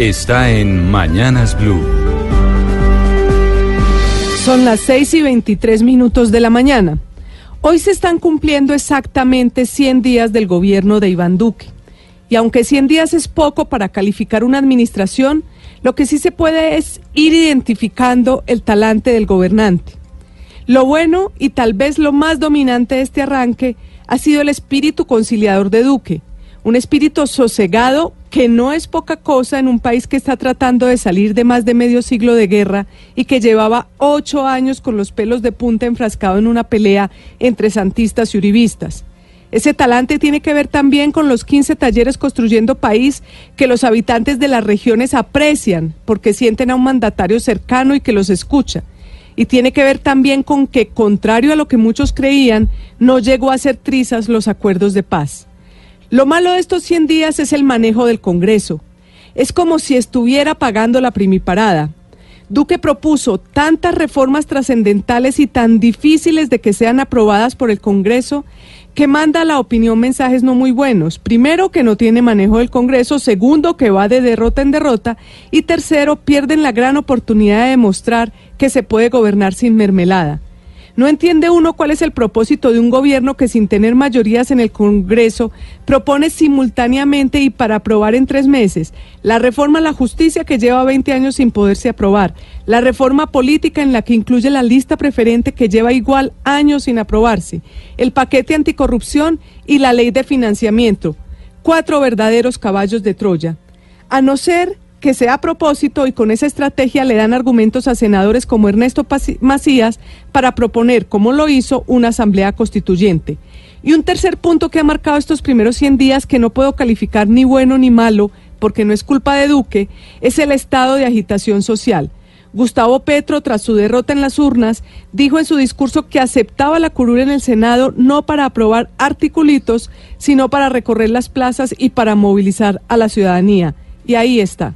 Está en Mañanas Blue. Son las 6 y 23 minutos de la mañana. Hoy se están cumpliendo exactamente 100 días del gobierno de Iván Duque. Y aunque 100 días es poco para calificar una administración, lo que sí se puede es ir identificando el talante del gobernante. Lo bueno y tal vez lo más dominante de este arranque ha sido el espíritu conciliador de Duque, un espíritu sosegado que no es poca cosa en un país que está tratando de salir de más de medio siglo de guerra y que llevaba ocho años con los pelos de punta enfrascado en una pelea entre santistas y uribistas. Ese talante tiene que ver también con los 15 talleres construyendo país que los habitantes de las regiones aprecian porque sienten a un mandatario cercano y que los escucha. Y tiene que ver también con que, contrario a lo que muchos creían, no llegó a ser trizas los acuerdos de paz. Lo malo de estos 100 días es el manejo del Congreso. Es como si estuviera pagando la primiparada. Duque propuso tantas reformas trascendentales y tan difíciles de que sean aprobadas por el Congreso que manda a la opinión mensajes no muy buenos. Primero, que no tiene manejo del Congreso. Segundo, que va de derrota en derrota. Y tercero, pierden la gran oportunidad de demostrar que se puede gobernar sin mermelada. No entiende uno cuál es el propósito de un gobierno que sin tener mayorías en el Congreso propone simultáneamente y para aprobar en tres meses la reforma a la justicia que lleva 20 años sin poderse aprobar, la reforma política en la que incluye la lista preferente que lleva igual años sin aprobarse, el paquete anticorrupción y la ley de financiamiento. Cuatro verdaderos caballos de Troya. A no ser que sea a propósito y con esa estrategia le dan argumentos a senadores como Ernesto Macías para proponer, como lo hizo, una asamblea constituyente. Y un tercer punto que ha marcado estos primeros 100 días que no puedo calificar ni bueno ni malo porque no es culpa de Duque, es el estado de agitación social. Gustavo Petro, tras su derrota en las urnas, dijo en su discurso que aceptaba la curul en el Senado no para aprobar articulitos, sino para recorrer las plazas y para movilizar a la ciudadanía. Y ahí está.